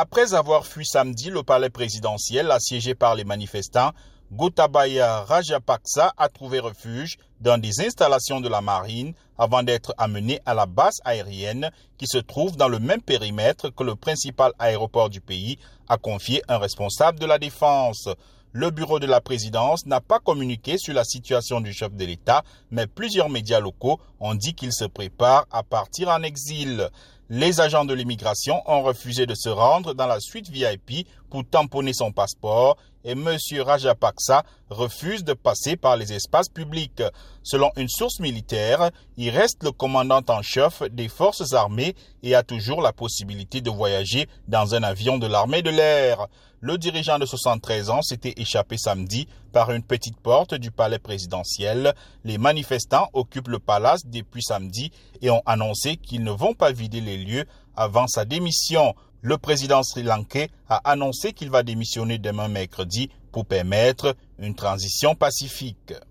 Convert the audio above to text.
Après avoir fui samedi le palais présidentiel assiégé par les manifestants, Gotabaya Rajapaksa a trouvé refuge dans des installations de la marine avant d'être amené à la base aérienne qui se trouve dans le même périmètre que le principal aéroport du pays, a confié un responsable de la défense. Le bureau de la présidence n'a pas communiqué sur la situation du chef de l'État, mais plusieurs médias locaux ont dit qu'il se prépare à partir en exil. Les agents de l'immigration ont refusé de se rendre dans la suite VIP pour tamponner son passeport et M. Rajapaksa refuse de passer par les espaces publics. Selon une source militaire, il reste le commandant en chef des forces armées et a toujours la possibilité de voyager dans un avion de l'armée de l'air. Le dirigeant de 73 ans s'était échappé samedi par une petite porte du palais présidentiel. Les manifestants occupent le palace depuis samedi et ont annoncé qu'ils ne vont pas vider les lieux avant sa démission. Le président sri-lankais a annoncé qu'il va démissionner demain mercredi pour permettre une transition pacifique.